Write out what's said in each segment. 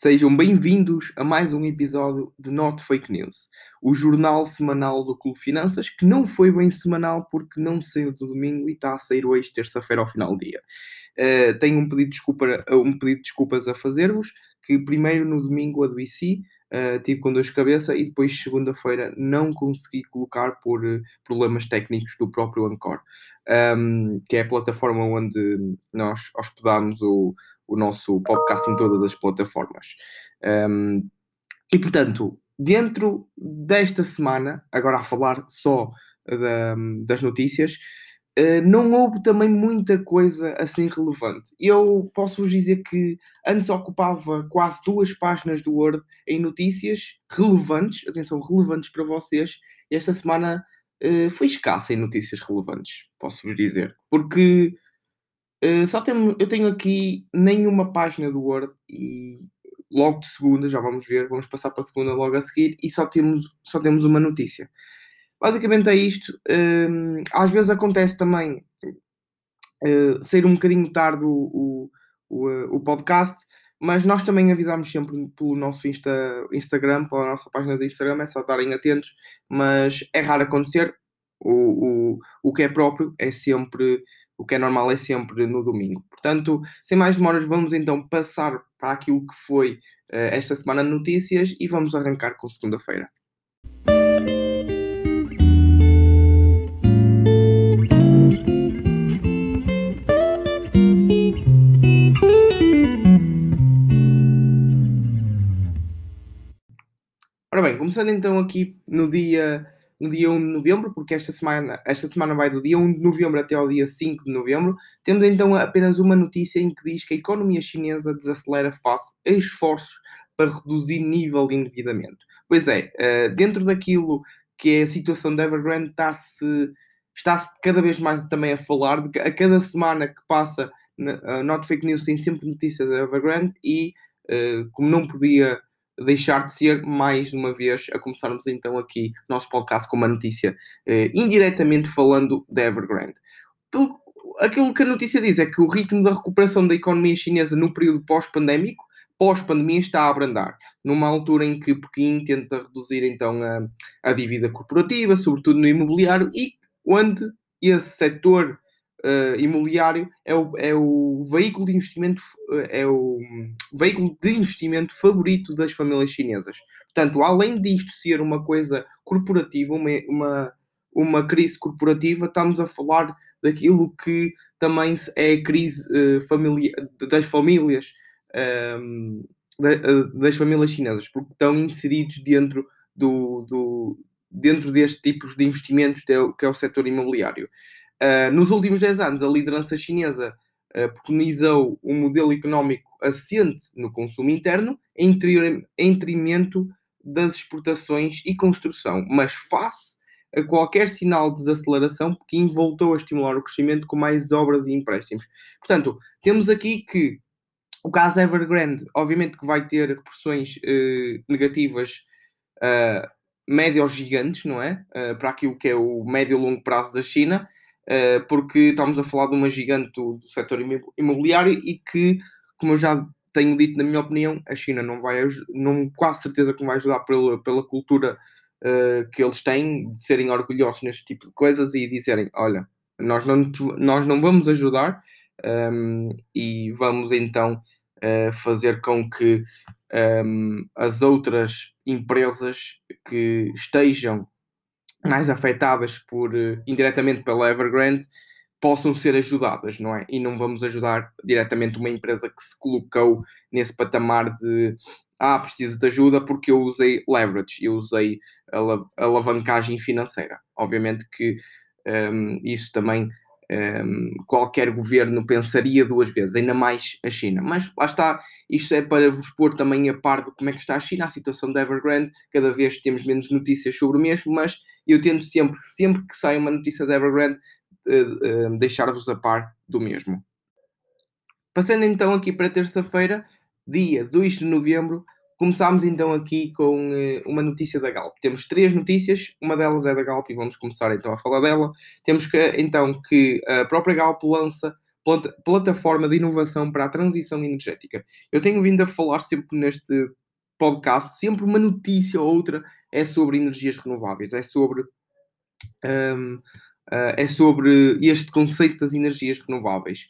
Sejam bem-vindos a mais um episódio de Not Fake News, o jornal semanal do Clube Finanças, que não foi bem semanal porque não saiu do domingo e está a sair hoje, terça-feira, ao final do dia. Uh, tenho um pedido, de desculpa, um pedido de desculpas a fazer-vos, que primeiro no domingo adoeci, uh, tive com de cabeça e depois segunda-feira não consegui colocar por uh, problemas técnicos do próprio Anchor, um, que é a plataforma onde nós hospedamos o, o nosso podcast em todas as plataformas. Um, e portanto, dentro desta semana, agora a falar só da, das notícias, não houve também muita coisa assim relevante. Eu posso vos dizer que antes ocupava quase duas páginas do Word em notícias relevantes, atenção, relevantes para vocês, esta semana uh, foi escassa em notícias relevantes, posso vos dizer. Porque Uh, só tenho, eu tenho aqui nenhuma página do Word e logo de segunda, já vamos ver, vamos passar para a segunda logo a seguir e só temos, só temos uma notícia. Basicamente é isto. Uh, às vezes acontece também uh, sair um bocadinho tarde o, o, o, o, podcast, mas nós também avisamos sempre pelo nosso Insta, Instagram, pela nossa página de Instagram, é só estarem atentos, mas é raro acontecer. O, o, o que é próprio é sempre o que é normal é sempre no domingo. Portanto, sem mais demoras, vamos então passar para aquilo que foi uh, esta semana de notícias e vamos arrancar com segunda-feira. Ora bem, começando então aqui no dia no dia 1 de novembro, porque esta semana, esta semana vai do dia 1 de novembro até ao dia 5 de novembro, tendo então apenas uma notícia em que diz que a economia chinesa desacelera face a esforços para reduzir nível de endividamento. Pois é, eh, dentro daquilo que é a situação da Evergrande, está-se está-se cada vez mais também a falar de que a cada semana que passa, a Not Fake News tem sempre notícia da Evergrande e, eh, como não podia deixar de ser, mais uma vez, a começarmos então aqui nosso podcast com uma notícia eh, indiretamente falando da Evergrande. Pelo, aquilo que a notícia diz é que o ritmo da recuperação da economia chinesa no período pós-pandémico, pós-pandemia, está a abrandar, numa altura em que Pequim tenta reduzir então a, a dívida corporativa, sobretudo no imobiliário, e onde esse setor uh, imobiliário é o, é o veículo de investimento é o veículo de investimento favorito das famílias chinesas. Portanto, além disto ser uma coisa corporativa, uma, uma, uma crise corporativa, estamos a falar daquilo que também é a crise uh, das famílias um, ehm, das famílias chinesas, porque estão inseridos dentro do, do dentro destes tipos de investimentos que é o, que é o setor imobiliário. Uh, nos últimos 10 anos, a liderança chinesa uh, preconizou um modelo económico assente no consumo interno em detrimento das exportações e construção, mas face a qualquer sinal de desaceleração, Pequim voltou a estimular o crescimento com mais obras e empréstimos. Portanto, temos aqui que o caso Evergrande, obviamente que vai ter repressões uh, negativas uh, médio gigantes, não é? Uh, para aquilo que é o médio e longo prazo da China, porque estamos a falar de uma gigante do, do setor imobiliário e que, como eu já tenho dito, na minha opinião, a China não vai, não, quase certeza que não vai ajudar pela, pela cultura uh, que eles têm de serem orgulhosos neste tipo de coisas e dizerem: olha, nós não, nós não vamos ajudar um, ehm, e vamos então uh, fazer com que um, ehm, as outras empresas que estejam mais afetadas por, uh, indiretamente pela Evergrande possam ser ajudadas, não é? E não vamos ajudar diretamente uma empresa que se colocou nesse patamar de ah, preciso de ajuda porque eu usei leverage, eu usei alavancagem financeira. Obviamente que um, ehm, isso também um, qualquer governo pensaria duas vezes, ainda mais a China. Mas lá está, isto é para vos pôr também a par de como é que está a China, a situação da Evergrande. Cada vez temos menos notícias sobre o mesmo, mas eu tento sempre, sempre que sai uma notícia da Evergrande, uh, uh, deixar-vos a par do mesmo. Passando então aqui para terça-feira, dia 2 de novembro, Começámos então aqui com uh, uma notícia da Galp. Temos três notícias, uma delas é da Galp e vamos começar então a falar dela. Temos que então que a própria Galp lança plataforma de inovação para a transição energética. Eu tenho vindo a falar sempre neste podcast, sempre uma notícia ou outra é sobre energias renováveis, é sobre um, uh, é sobre este conceito das energias renováveis.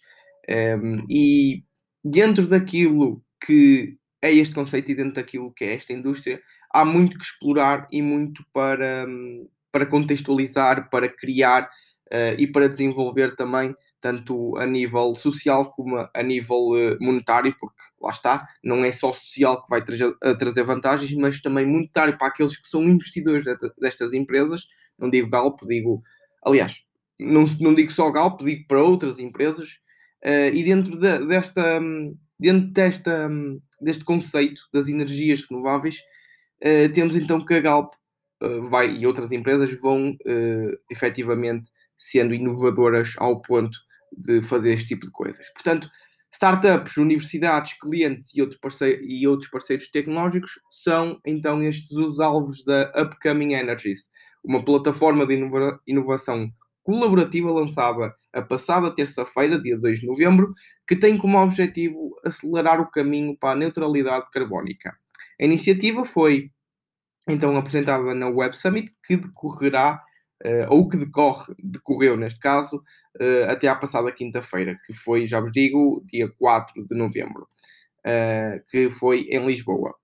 Um, e dentro daquilo que é este conceito e dentro daquilo que é esta indústria, há muito que explorar e muito para, um, para contextualizar, para criar uh, e para desenvolver também tanto a nível social como a nível eh, monetário, porque lá está, não é só social que vai trazer, trazer vantagens, mas também monetário para aqueles que são investidores destas empresas. Não digo Galp, digo, aliás, não, não digo só Galp, digo para outras empresas. Uh, e dentro de, desta, dentro desta, deste conceito das energias renováveis, uh, temos então que a Galp uh, vai e outras empresas vão uh, efetivamente sendo inovadoras ao ponto de fazer este tipo de coisas. Portanto, startups, universidades, clientes e, outro parceiro, e outros parceiros tecnológicos são então estes os alvos da Upcoming Energies, uma plataforma de inova inovação colaborativa lançada a passada terça-feira, dia 2 de novembro, que tem como objetivo acelerar o caminho para a neutralidade carbónica. A iniciativa foi então apresentada na Web Summit, que decorrerá uh, ou que decorre, decorreu neste caso, uh, até à passada quinta-feira, que foi, já vos digo, dia 4 de novembro, uh, que foi em Lisboa.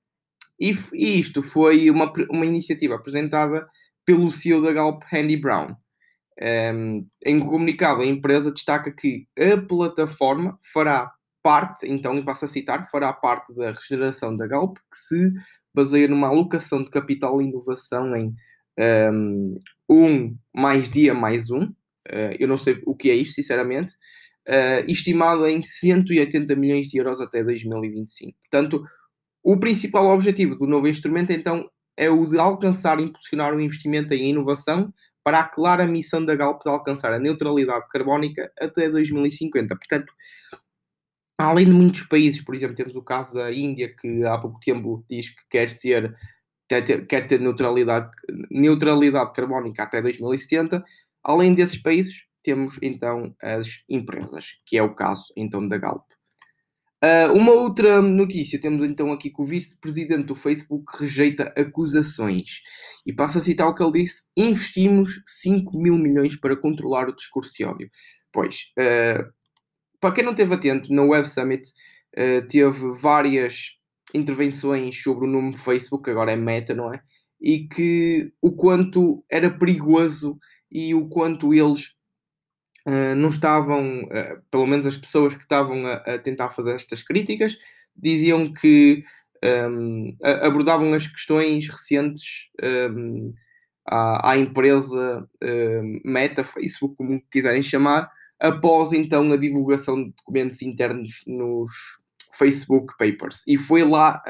E, e, isto foi uma, uma iniciativa apresentada pelo CEO da Galp, Andy Brown. Um, em comunicado, a empresa destaca que a plataforma fará parte, então, e passo a citar, fará parte da regeneração da Galp, que se baseia numa alocação de capital e inovação em um, um mais dia mais um, uh, eu não sei o que é isto, sinceramente, uh, estimado em 180 milhões de euros até 2025. Portanto, o principal objetivo do novo instrumento, então, é o de alcançar e impulsionar o investimento em inovação para a clara missão da Galp de alcançar a neutralidade carbónica até 2050. Portanto, além de muitos países, por exemplo, temos o caso da Índia, que há pouco tempo diz que quer ser quer ter, neutralidade, neutralidade carbónica até 2070. Além desses países, temos então as empresas, que é o caso então da Galp. Uh, uma outra notícia, temos então aqui que o vice-presidente do Facebook rejeita acusações e passa a citar o que ele disse: investimos 5 mil milhões para controlar o discurso de ódio. Pois, uh, para quem não esteve atento, na Web Summit uh, teve várias intervenções sobre o nome Facebook, agora é Meta, não é? E que o quanto era perigoso e o quanto eles uh, não estavam, uh, pelo menos as pessoas que estavam a, a, tentar fazer estas críticas, diziam que um, abordavam as questões recentes um, à, à, empresa um, Meta, Facebook, como quiserem chamar, após então a divulgação de documentos internos nos, Facebook Papers. E foi lá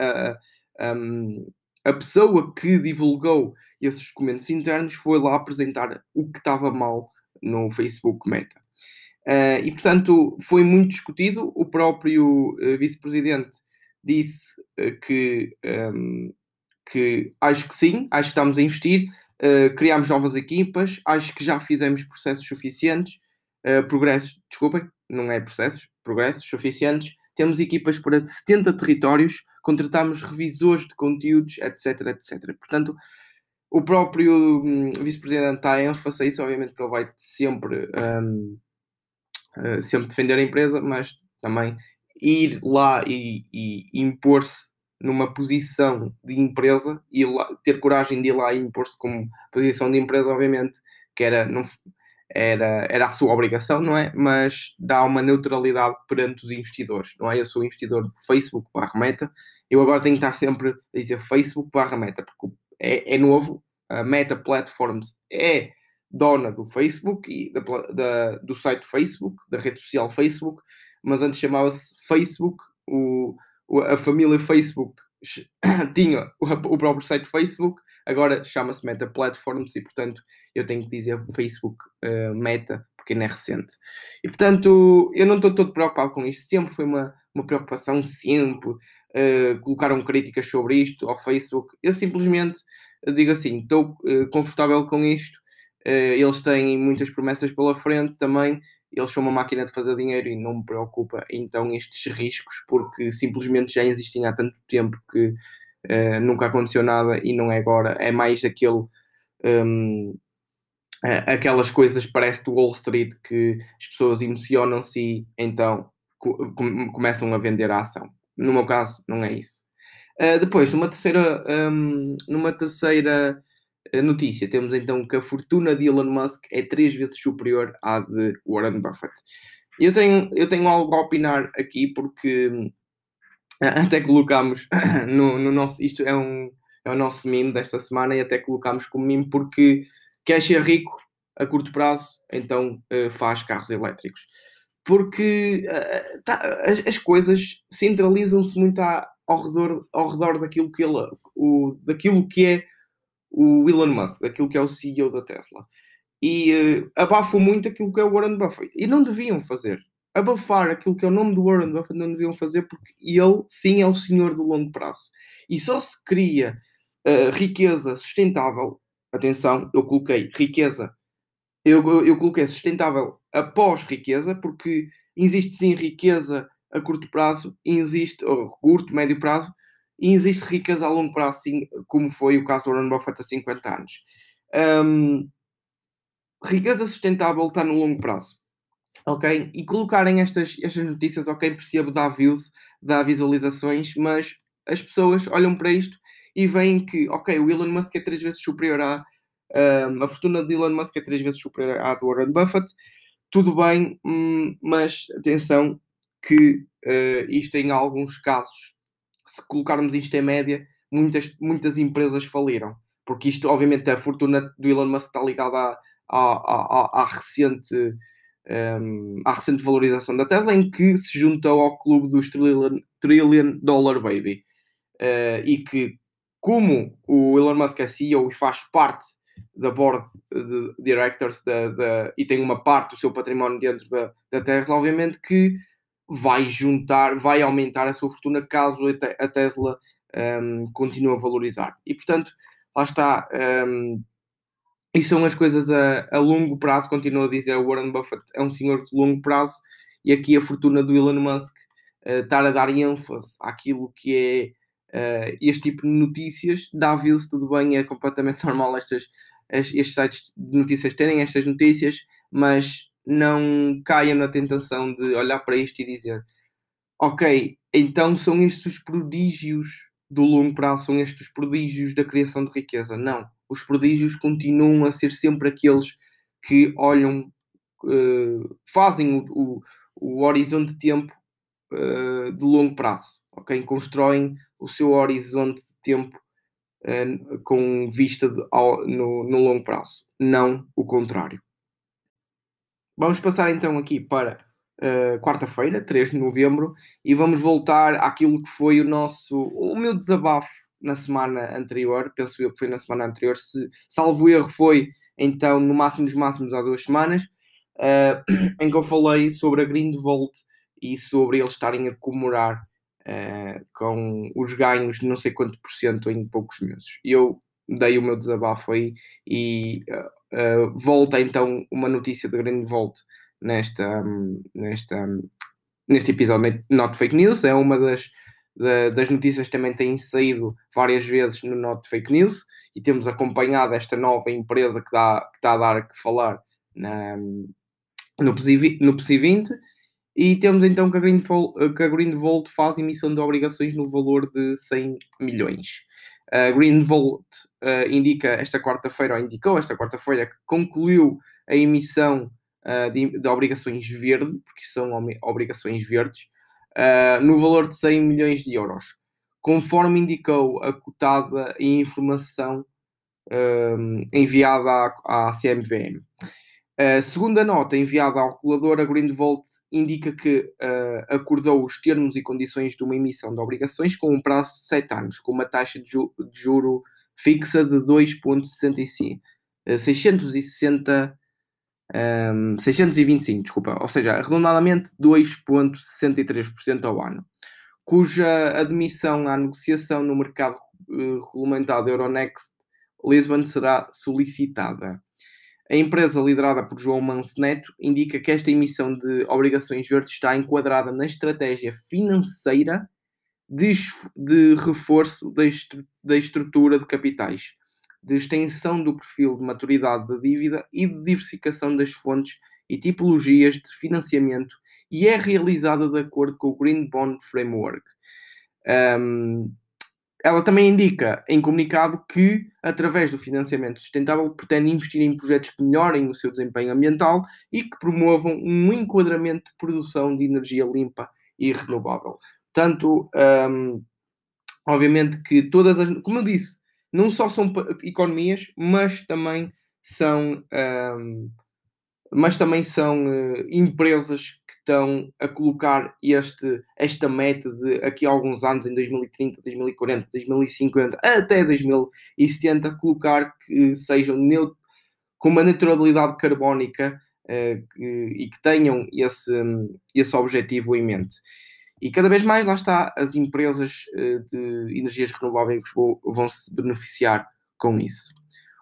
a pessoa que divulgou esses documentos internos foi lá apresentar o que estava mal no Facebook Meta. Uh, e portanto foi muito discutido. O próprio uh, vice-presidente disse uh, que, um, que acho que sim, acho que estamos a investir, criámos novas equipas, acho que já fizemos processos suficientes, progressos, desculpem, não é processos, progressos suficientes temos equipas para 70 territórios, contratamos revisores de conteúdos, etc, etc. Portanto, o próprio hum, vice-presidente a ênfase a isso, obviamente que ele vai sempre, um, uh, sempre defender a empresa, mas também ir lá e, e impor-se numa posição de empresa e ter coragem de ir lá e impor-se como posição de empresa, obviamente, que era, não, era, era a sua obrigação, não é? Mas dá uma neutralidade perante os investidores, não é? Eu sou investidor de Facebook barra Meta, eu agora tenho que estar sempre a dizer Facebook barra Meta, porque é, é novo, a Meta Platforms é dona do Facebook e da, da, do site Facebook, da rede social Facebook, mas antes chamava-se Facebook, o, a família Facebook tinha o próprio site Facebook, agora chama-se Meta Platforms e, portanto, eu tenho que dizer Facebook uh, Meta, porque não é recente. E, portanto, eu não estou todo preocupado com isto, sempre foi uma, uma preocupação, sempre. Uh, colocaram críticas sobre isto ao Facebook. Eu simplesmente digo assim: estou uh, confortável com isto. eles têm muitas promessas pela frente também eles são uma máquina de fazer dinheiro e não me preocupa então estes riscos, porque simplesmente já existem há tanto tempo que uh, nunca aconteceu nada e não é agora, é mais daquele. Um, aquelas coisas parece do Wall Street que as pessoas emocionam-se e então começam a vender a ação. No meu caso, não é isso. Uh, depois, numa terceira, um, numa terceira eh, notícia, temos então que a fortuna de Elon Musk é três vezes superior à de Warren Buffett. Eu tenho, eu tenho algo a opinar aqui porque hum, até colocámos no, no nosso. Isto é um, é o nosso meme desta semana e até colocámos como meme porque quer ser rico a curto prazo, então uh, faz carros elétricos. Porque uh, tá, as, as, coisas centralizam-se muito à, ao, redor, ao redor daquilo que, ele, o, daquilo que é o Elon Musk, daquilo que é o CEO da Tesla. E uh, abafam muito aquilo que é o Warren Buffett. E não deviam fazer. Abafar aquilo que é o nome do Warren Buffett não deviam fazer porque ele sim é o senhor do longo prazo. E só se cria uh, riqueza sustentável. Atenção, eu coloquei riqueza. Eu, eu, coloquei sustentável após riqueza, porque existe sim riqueza a curto prazo, existe, ou curto, médio prazo, e existe riqueza a longo prazo, sim, como foi o caso do Warren Buffett há 50 anos. Um, riqueza sustentável está no longo prazo. Ok? E colocarem estas, estas notícias, ok, percebo, dá views, dá visualizações, mas as pessoas olham para isto e veem que, ok, o Elon Musk é três vezes superior a. Um, a fortuna de Elon Musk é três vezes superior à de Warren Buffett. Tudo bem, hum, mas atenção que uh, isto em alguns casos se colocarmos isto em média, muitas, muitas empresas faliram. Porque isto, obviamente, a fortuna do Elon Musk está ligada à, à, à, à recente, um, à recente valorização da Tesla, em que se juntou ao clube dos Trillion, trillion Dollar Baby. Uh, e que, como o Elon Musk é CEO e faz parte da board de directors da, e tem uma parte do seu património dentro da, da Tesla, obviamente que vai juntar, vai aumentar a sua fortuna caso a Tesla um, continue a valorizar. E portanto, lá está. Um, e são as coisas a, a longo prazo, continuo a dizer, o Warren Buffett é um senhor de longo prazo, e aqui a fortuna do Elon Musk uh, estar a dar ênfase àquilo que é uh, este tipo de notícias, dá views, tudo bem, é completamente normal estas, estes sites de notícias terem estas notícias, mas não caiam na tentação de olhar para isto e dizer: Ok, então são estes os prodígios do longo prazo, são estes os prodígios da criação de riqueza. Não, os prodígios continuam a ser sempre aqueles que olham, uh, fazem o, o, o, horizonte de tempo uh, de longo prazo, ok? Constroem o seu horizonte de tempo uh, com vista de, ao, no, no longo prazo, não o contrário. Vamos passar então aqui para uh, quarta-feira, 3 de novembro, e vamos voltar àquilo que foi o nosso, o meu desabafo na semana anterior, penso eu que foi na semana anterior, se salvo erro foi então no máximo dos máximos há duas semanas, uh, em que eu falei sobre a Grindvolt e sobre eles estarem a comemorar uh, com os ganhos de não sei quanto por cento em poucos meses. E eu dei o meu desabafo aí e uh, uh, volta então uma notícia de grande volta nesta, um, nesta, um, neste episódio Not Fake News, é uma das, da, das notícias que também têm saído várias vezes no Not Fake News e temos acompanhado esta nova empresa que, dá, que está a dar que falar na, no, PSI, no PSI 20 e temos então que a, Greenvolt, que a faz emissão de obrigações no valor de 100 milhões. A Greenvolt uh, indica esta quarta-feira, ou indicou esta quarta-feira, que concluiu a emissão uh, de, de, obrigações verde, porque são obrigações verdes, uh, no valor de 100 milhões de euros, conforme indicou a cotada e informação enviada à, à CMVM. Uh, a nota enviada ao regulador, a Greenvolt indica que uh, acordou os termos e condições de uma emissão de obrigações com um prazo de 7 anos, com uma taxa de, ju de juro fixa de 2,660 660 um, 625, desculpa, ou seja, arredondadamente 2,63% ao ano, cuja admissão à negociação no mercado uh, regulamentado Euronext Lisbon será solicitada. A empresa liderada por João Manso Neto indica que esta emissão de obrigações verdes está enquadrada na estratégia financeira de, de reforço da, estru da estrutura de capitais, de extensão do perfil de maturidade da dívida e de diversificação das fontes e tipologias de financiamento e é realizada de acordo com o Green Bond Framework. Um, ela também indica em comunicado que, através do financiamento sustentável, pretende investir em projetos que melhorem o seu desempenho ambiental e que promovam um enquadramento de produção de energia limpa e renovável. Portanto, um, obviamente que todas as. Como eu disse, não só são economias, mas também são. Um, mas também são uh, empresas que estão a colocar este, esta meta de aqui a alguns anos, em 2030, 2040, 2050, até 2070, colocar que sejam com uma neutralidade carbónica uh, que, e que tenham esse, esse objetivo em mente. E cada vez mais, lá está, as empresas uh, de energias renováveis vão se beneficiar com isso.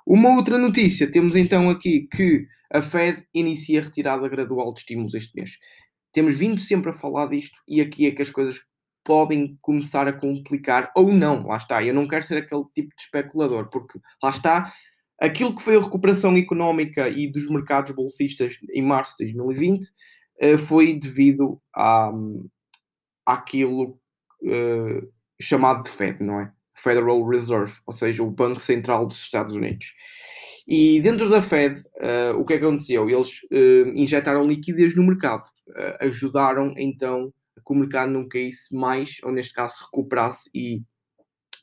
Uma outra notícia, temos então aqui que a Fed inicia a retirada gradual de estímulos este mês. Temos vindo sempre a falar disto e aqui é que as coisas podem começar a complicar ou não, lá está. Eu não quero ser aquele tipo de especulador, porque lá está, aquilo que foi a recuperação económica e dos mercados bolsistas em março de 2020 eh, foi devido à, àquilo uh, chamado de Fed, não é? Federal Reserve, ou seja, o Banco Central dos Estados Unidos. E dentro da Fed, uh, o que é que aconteceu? Eles uh, injetaram liquidez no mercado, uh, ajudaram então que o mercado não caísse mais, ou neste caso recuperasse e,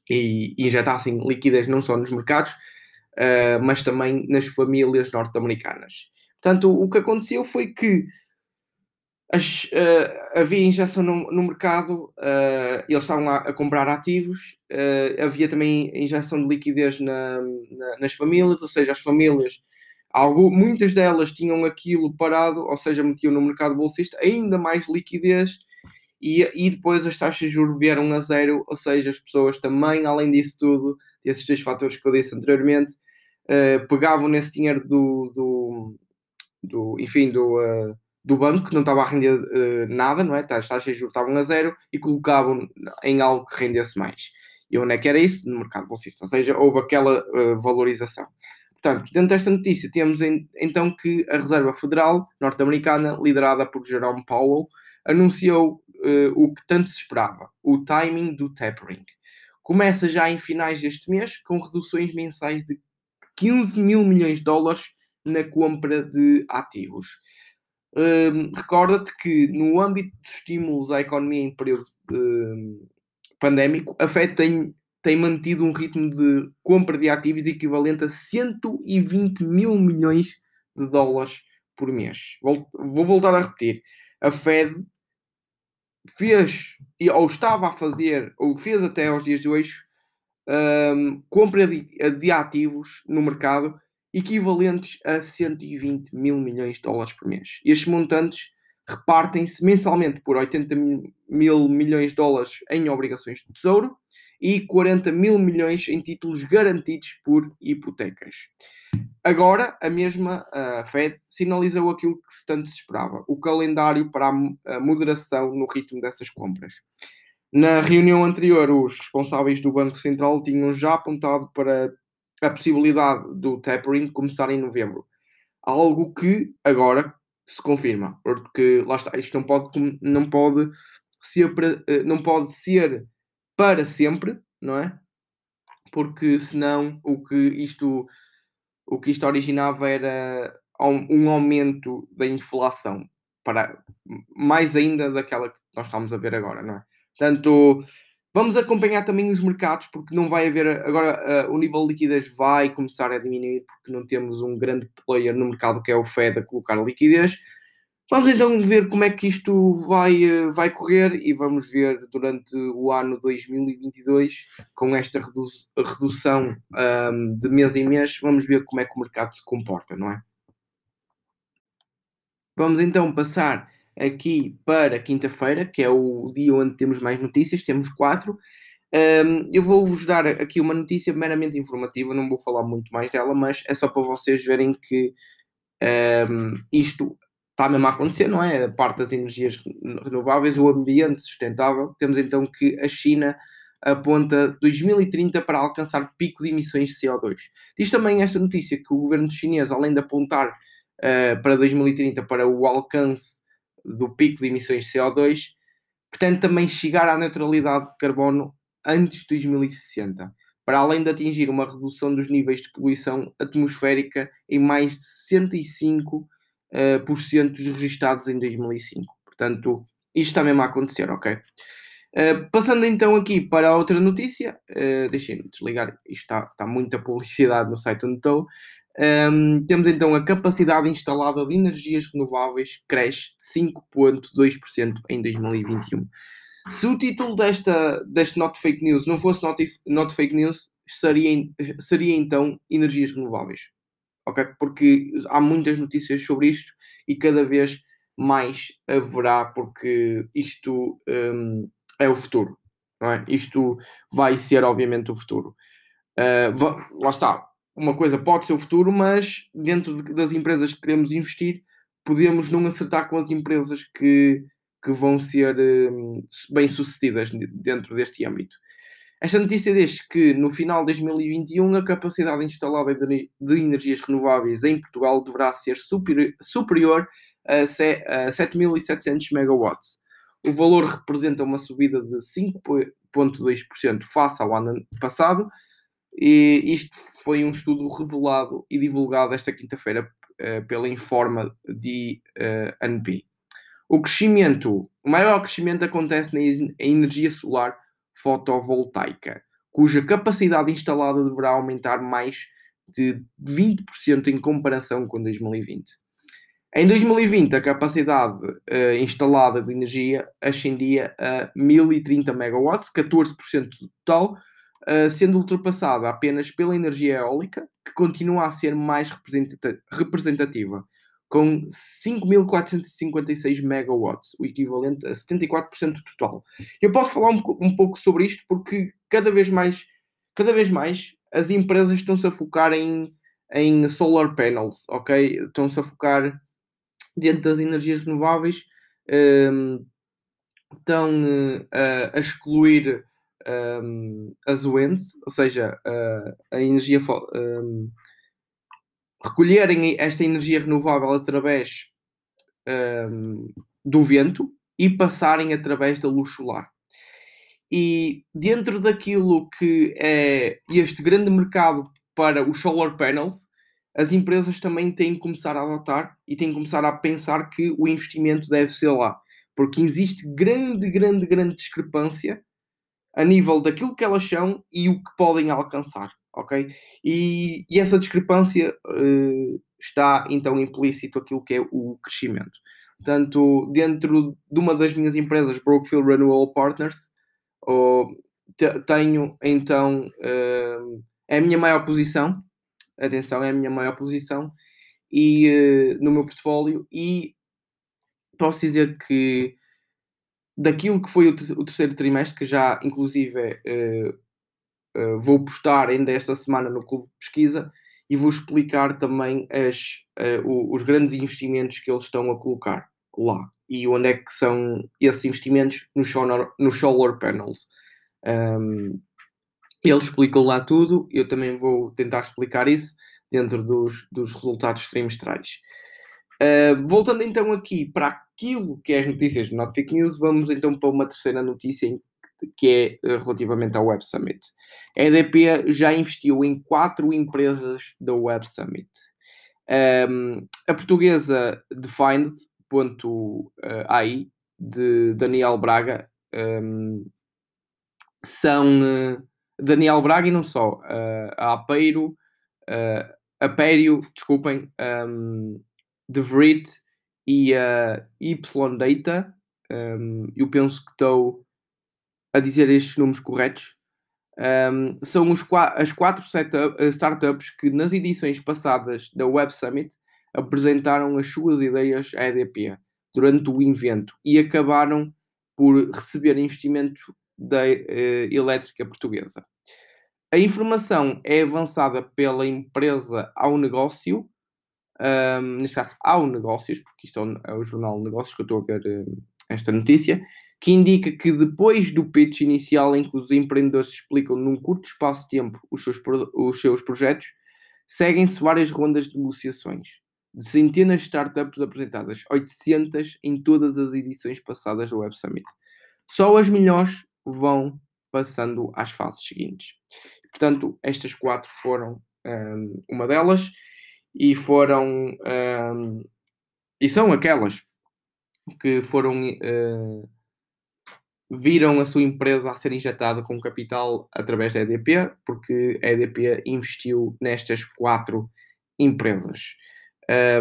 e injetassem liquidez não só nos mercados, mas também nas famílias norte-americanas. Portanto, o que aconteceu foi que as, uh, havia injeção no, no mercado, uh, eles estavam a, a comprar ativos, uh, havia também injeção de liquidez na, na, nas famílias, ou seja, as famílias, muitas delas tinham aquilo parado, ou seja, metiam no mercado bolsista ainda mais liquidez e, e depois as taxas de juros vieram a zero, ou seja, as pessoas também, além disso tudo, desses dois fatores que eu disse anteriormente, pegavam nesse dinheiro do, do, do enfim, do do banco que não estava a render uh, nada, não é? As taxas de estavam a zero e colocavam em algo que rendesse mais. E onde é que era isso? No mercado bolsista. Ou seja, houve aquela uh, valorização. Portanto, dentro desta notícia, temos em, então que a Reserva Federal norte-americana, liderada por Jerome Powell, anunciou uh, o que tanto se esperava: o timing do tapering. Começa já em finais deste mês, com reduções mensais de 15 mil milhões de dólares na compra de ativos. Um, Recorda-te que no âmbito dos estímulos à economia em período um, pandémico, a FED tem, tem mantido um ritmo de compra de ativos equivalente a 120 mil milhões de dólares por mês. Vou, vou voltar a repetir. A Fed fez, ou estava a fazer, ou fez até aos dias de hoje, um, compra de, de ativos no mercado equivalentes a 120 mil milhões de dólares por mês. Estes montantes repartem-se mensalmente por 80 mil milhões de dólares em obrigações de tesouro e 40 mil milhões em títulos garantidos por hipotecas. Agora, a mesma a Fed sinalizou aquilo que tanto se esperava, o calendário para a moderação no ritmo dessas compras. Na reunião anterior, os responsáveis do Banco Central tinham já apontado para a possibilidade do tapering começar em novembro. Algo que agora se confirma, porque lá está, isto não pode, não pode, ser, eh, não pode ser para sempre, não é? Porque senão o que isto, o que isto originava era um aumento da inflação, para, mais ainda daquela que nós estamos a ver agora, não é? Portanto, Vamos acompanhar também os mercados, porque não vai haver. Agora uh, o nível de liquidez vai começar a diminuir, porque não temos um grande player no mercado que é o Fed a colocar liquidez. Vamos então ver como é que isto vai, uh, vai correr e vamos ver durante o ano 2022, com esta redu redução um, de mês em mês, vamos ver como é que o mercado se comporta, não é? Vamos então passar aqui para quinta-feira, que é o dia onde temos mais notícias, temos quatro. Um, eu vou-vos dar aqui uma notícia meramente informativa, não vou falar muito mais dela, mas é só para vocês verem que Um, isto está mesmo a acontecer, não é? A parte das energias renováveis, o ambiente sustentável. Temos então que a China aponta 2030 para alcançar pico de emissões de CO2. Diz também esta notícia que o governo chinês, além de apontar uh, para 2030 para o alcance do pico de emissões de CO2, pretende também chegar à neutralidade de carbono antes de 2060, para além de atingir uma redução dos níveis de poluição atmosférica em mais de 65% uh, por cento registados em 2005. Portanto, isto está mesmo a acontecer, ok? Uh, passando então aqui para outra notícia, uh, deixem-me desligar, isto está, está muita publicidade no site onde estou. Um, temos então a capacidade instalada de energias renováveis cresce 5,2% em 2021. Se o título desta, deste Not Fake News não fosse Not, not Fake News, seria, seria então energias renováveis. Ok? Porque há muitas notícias sobre isto e cada vez mais haverá, porque isto um, é o futuro. É? Isto vai ser, obviamente, o futuro. Uh, lá está, uma coisa pode ser o futuro, mas dentro das empresas que queremos investir, podemos não acertar com as empresas que, que vão ser um, bem-sucedidas dentro deste âmbito. Esta notícia diz que no final de 2021 a capacidade instalada de, de energias renováveis em Portugal deverá ser super, superior a 7.700 megawatts. O valor representa uma subida de 5,2% face ao ano passado e isto foi um estudo revelado e divulgado esta quinta-feira uh, pela Informa de uh. O crescimento, o maior crescimento acontece na energia solar fotovoltaica, cuja capacidade instalada deverá aumentar mais de 20% em comparação com 2020. Em 2020, a capacidade uh, instalada de energia ascendia a 1030 MW, 14% do total, uh, sendo ultrapassada apenas pela energia eólica, que continua a ser mais representativa, com 5.456 megawatts, o equivalente a 74% do total. Eu posso falar um, um, pouco sobre isto porque cada vez mais, cada vez mais as empresas estão-se a focar em, em solar panels, ok? Estão-se a focar dentro das energias renováveis, um, ehm, estão uh, a excluir um, winds, ou seja, uh, a energia um, recolherem esta energia renovável através um, do vento e passarem através da luz solar. E dentro daquilo que é este grande mercado para os solar panels, as empresas também têm que começar a adotar e têm que começar a pensar que o investimento deve ser lá. Porque existe grande, grande, grande discrepância a nível daquilo que elas são e o que podem alcançar, ok? E, e essa discrepância uh, está então implícito aquilo que é o crescimento. Portanto, dentro de uma das minhas empresas, Brookfield Renewal Partners, oh, tenho então uh, a minha maior posição, atenção, é a minha maior posição e uh, no meu portfólio e posso dizer que daquilo que foi o, o terceiro trimestre, que já inclusive uh, uh, vou postar ainda esta semana no Clube de Pesquisa e vou explicar também as, o, os grandes investimentos que eles estão a colocar lá e onde é que são esses investimentos nos solar, no solar panels. Um, eles explicam lá tudo, eu também vou tentar explicar isso dentro dos, dos resultados trimestrais. Uh, voltando então aqui para aquilo que é as notícias do Not Fake News, vamos então para uma terceira notícia que é uh, relativamente ao Web Summit. A EDP já investiu em quatro empresas da Web Summit. Um, a portuguesa Defined.ai, de Daniel Braga, um, são uh, Daniel Braga e não só, uh, a Apeiro, uh, Apério, desculpem, um, de Vrit e a Y-Data. Um, eu penso que estou a dizer estes números corretos. Um, são os, as quatro setup, startups que nas edições passadas da Web Summit apresentaram as suas ideias à EDP durante o evento e acabaram por receber investimento da uh, elétrica portuguesa. A informação é avançada pela empresa ao negócio um, neste caso ao Negócios, porque isto é o Jornal Negócios que eu estou a ver uh, esta notícia, que indica que depois do pitch inicial em que os empreendedores explicam num curto espaço de tempo os seus, os seus projetos, seguem-se várias rondas de negociações, de centenas de startups apresentadas, 800 em todas as edições passadas do Web Summit. Só as melhores vão passando às fases seguintes. Portanto, estas quatro foram um, uma delas e foram um, e são aquelas que foram uh, viram a sua empresa a ser injetada com capital através da EDP, porque a EDP investiu nestas quatro empresas.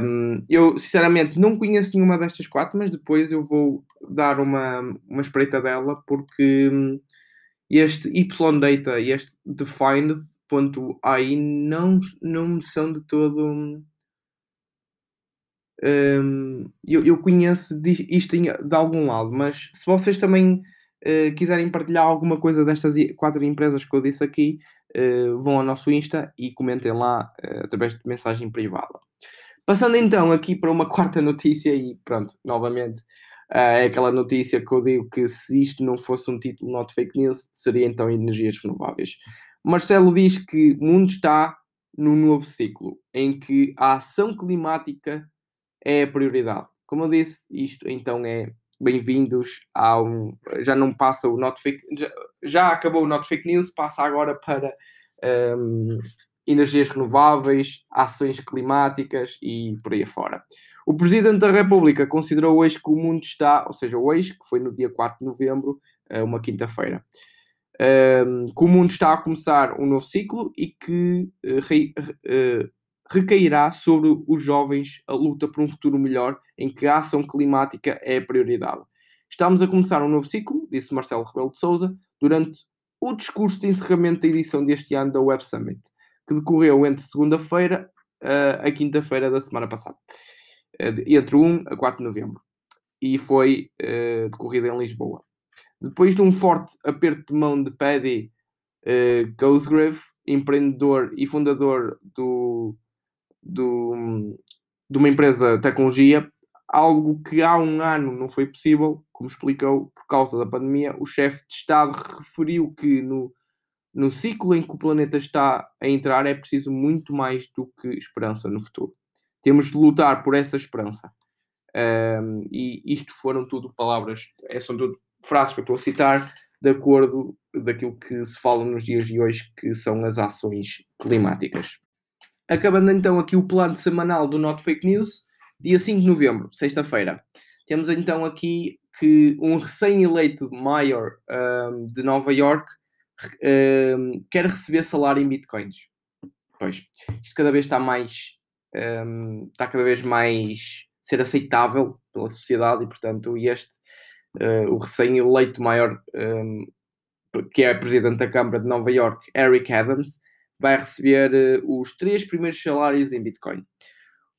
Um, eu, sinceramente, não conheço nenhuma destas quatro, mas depois eu vou dar uma, uma espreita dela, porque hum, este YData e este Defined.ai não, não me são de todo. Um, eu, eu conheço isto de algum lado, mas se vocês também uh, quiserem partilhar alguma coisa destas quatro empresas que eu disse aqui, uh, vão ao nosso Insta e comentem lá uh, através de mensagem privada. Passando então aqui para uma quarta notícia, e pronto, novamente é aquela notícia que eu digo que se isto não fosse um título not fake news, seria então energias renováveis. Marcelo diz que o mundo está num novo ciclo em que a ação climática é a prioridade. Como eu disse, isto então é bem-vindos ao. Já não passa o Not Fake. Já, já acabou o Not Fake News, passa agora para um, energias renováveis, ações climáticas e por aí afora. O Presidente da República considerou hoje que o mundo está, ou seja, hoje, que foi no dia 4 de novembro, uma quinta-feira, um, que o mundo está a começar um novo ciclo e que uh, re, uh, recairá sobre os jovens a luta por um futuro melhor em que a ação climática é a prioridade. Estamos a começar um novo ciclo, disse Marcelo Rebelo de Sousa, durante o discurso de encerramento da edição deste ano da Web Summit, que decorreu entre segunda-feira uh, a quinta-feira da semana passada, uh, entre 1 a 4 de novembro, e foi uh, decorrida em Lisboa. Depois de um forte aperto de mão de Paddy uh, Cosgrave, empreendedor e fundador do do, de uma empresa de tecnologia, algo que há um ano não foi possível, como explicou, por causa da pandemia. O chefe de Estado referiu que no, no ciclo em que o planeta está a entrar é preciso muito mais do que esperança no futuro. Temos de lutar por essa esperança. Um, e isto foram tudo palavras, é, são tudo frases que eu estou a citar de acordo daquilo que se fala nos dias de hoje, que são as ações climáticas. Acabando então aqui o plano semanal do Not Fake News, dia 5 de novembro, sexta-feira. Temos então aqui que um recém-eleito mayor um, de Nova York um, quer receber salário em bitcoins. Pois, isto cada vez está mais. Um, está cada vez mais ser aceitável pela sociedade e, portanto, este, uh, o recém-eleito maior, um, que é presidente da Câmara de Nova York, Eric Adams, vai receber uh, os três primeiros salários em Bitcoin.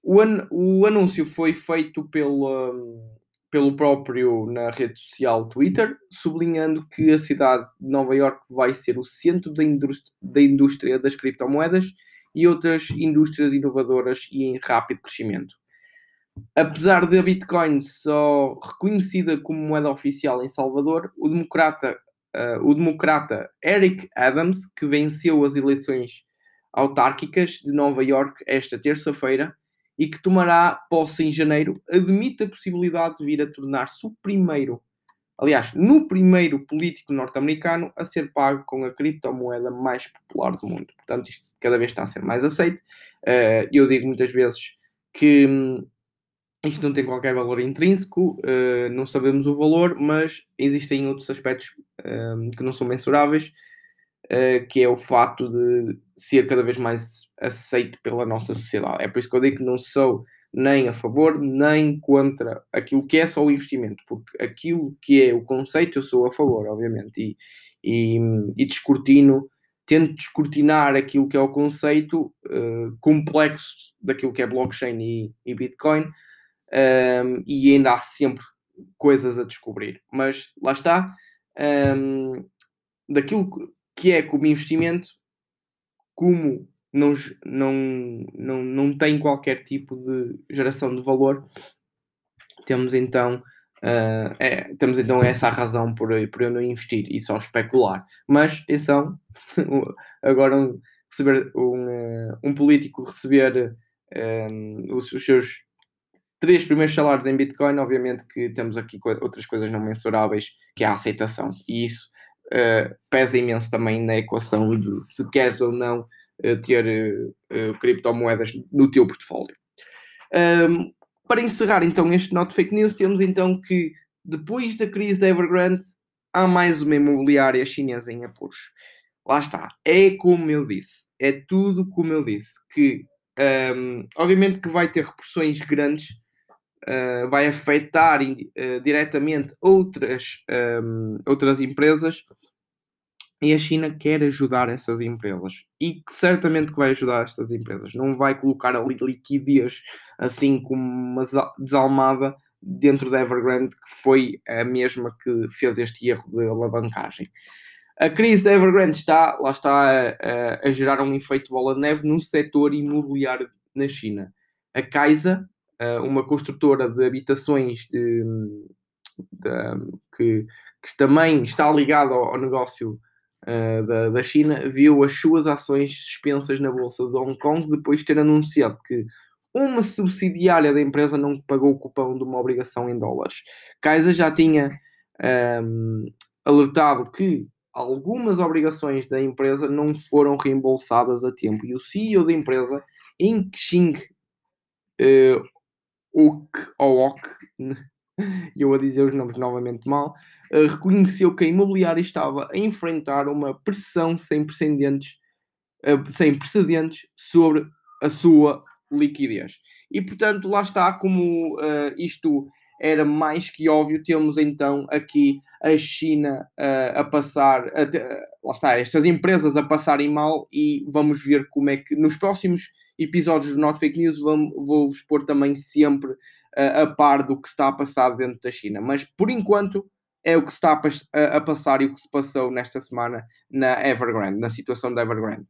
O, an o anúncio foi feito pelo, um, pelo próprio na rede social Twitter, sublinhando que a cidade de Nova York vai ser o centro da, da indústria das criptomoedas e outras indústrias inovadoras e em rápido crescimento. Apesar de a Bitcoin só reconhecida como moeda oficial em Salvador, o democrata uh, o democrata Eric Adams, que venceu as eleições autárquicas de Nova York esta terça-feira e que tomará posse em janeiro, admite a possibilidade de vir a tornar-se o primeiro, aliás, no primeiro político norte-americano a ser pago com a criptomoeda mais popular do mundo. Portanto, isto cada vez está a ser mais aceito. Uh, eu digo muitas vezes que hum, isto não tem qualquer valor intrínseco, uh, não sabemos o valor, mas existem outros aspectos uh, que não são mensuráveis, uh, que é o fato de ser cada vez mais aceito pela nossa sociedade. É por isso que eu digo que não sou nem a favor, nem contra aquilo que é só o investimento, porque aquilo que é o conceito eu sou a favor, obviamente, e, e, e descortino, tento descortinar aquilo que é o conceito complexo daquilo que é blockchain e, e Bitcoin, um, e ainda há sempre coisas a descobrir. Mas lá está, um, daquilo que é como investimento, como não, não, não, não tem qualquer tipo de geração de valor, temos então Uh, é, temos então essa razão por, por eu não investir e só especular. Mas atenção, agora um, receber um, uh, um político receber um, os, os, seus três primeiros salários em Bitcoin, obviamente que temos aqui outras coisas não mensuráveis, que é a aceitação. E isso uh, pesa imenso também na equação de se queres ou não ter criptomoedas no teu portfólio. Um, para encerrar então este Not Fake News, temos então que depois da crise da Evergrande há mais uma imobiliária chinesa em apuros. Lá está, é como eu disse, é tudo como eu disse, que um, obviamente que vai ter repressões grandes, uh, vai afetar uh, diretamente outras, um, outras empresas, e a China quer ajudar essas empresas. E certamente que vai ajudar estas empresas. Não vai colocar ali liquidez assim como uma desalmada dentro da Evergrande, que foi a mesma que fez este erro de alavancagem. A crise da Evergrande está, lá está, a, a, a gerar um efeito bola de neve no setor imobiliário na China. A Kaisa, uma construtora de habitações de, de, que, que, também está ligada ao, ao negócio uh, da, da China viu as suas ações suspensas na Bolsa de Hong Kong depois de ter anunciado que uma subsidiária da empresa não pagou o cupão de uma obrigação em dólares. Kaisa já tinha um, ehm, alertado que algumas obrigações da empresa não foram reembolsadas a tempo e o CEO da empresa, Ing Xing uh, Ok, Ok, eu a dizer os nomes novamente mal, uh, reconheceu que a imobiliária estava a enfrentar uma pressão sem precedentes, uh, sem precedentes sobre a sua liquidez. E portanto, lá está, como uh, isto era mais que óbvio, temos então aqui a China a passar, a, lá está, estas empresas a passarem mal e vamos ver como é que nos próximos episódios do Not Fake News vou-vos pôr também sempre a par do que está a passar dentro da China. Mas por enquanto é o que está a, passar e o que se passou nesta semana na Evergrande, na situação da Evergrande.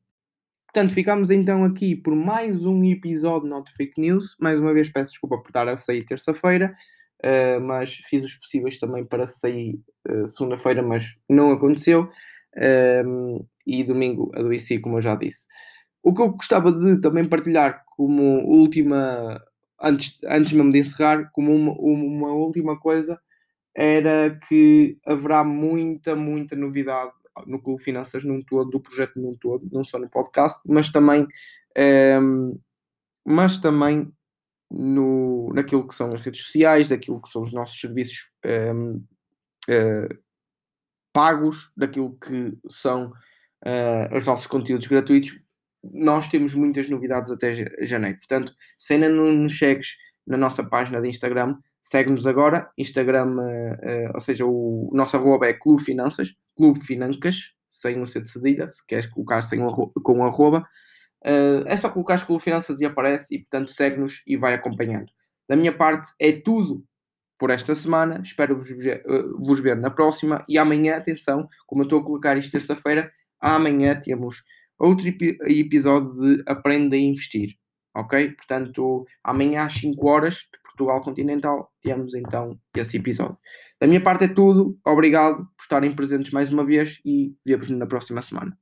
Portanto, ficamos então aqui por mais um episódio de Not Fake News. Mais uma vez peço desculpa por estar a sair terça-feira, uh, mas fiz os possíveis também para sair uh, segunda-feira, mas não aconteceu. Um, e domingo adoeci, como eu já disse. O que eu gostava de também partilhar como última antes, antes mesmo de encerrar, como uma, uma última coisa, era que haverá muita, muita novidade no Clube Finanças num todo, do projeto num todo, não só no podcast, mas também, um, ehm, mas também no, naquilo que são as redes sociais, daquilo que são os nossos serviços um, ehm, uh, eh, pagos, daquilo que são uh, os nossos conteúdos gratuitos nós temos muitas novidades até janeiro. Portanto, se ainda não nos segues na nossa página de Instagram, segue-nos agora. Instagram, uh, uh, ou seja, o, o nosso arroba é Clube Finanças, Clube Financas, sem um C de cedilha, se queres colocar sem arroba, com um arroba. Uh, é só colocar Clube Finanças e aparece, e portanto segue-nos e vai acompanhando. Da minha parte é tudo por esta semana. Espero vos, vos ver na próxima. E amanhã, atenção, como eu estou a colocar isto terça-feira, amanhã temos outro episódio de Aprenda a Investir. Ok? Portanto, amanhã às 5 horas de Portugal Continental temos então esse episódio. Da minha parte é tudo. Obrigado por estarem presentes mais uma vez e vemos-nos na próxima semana.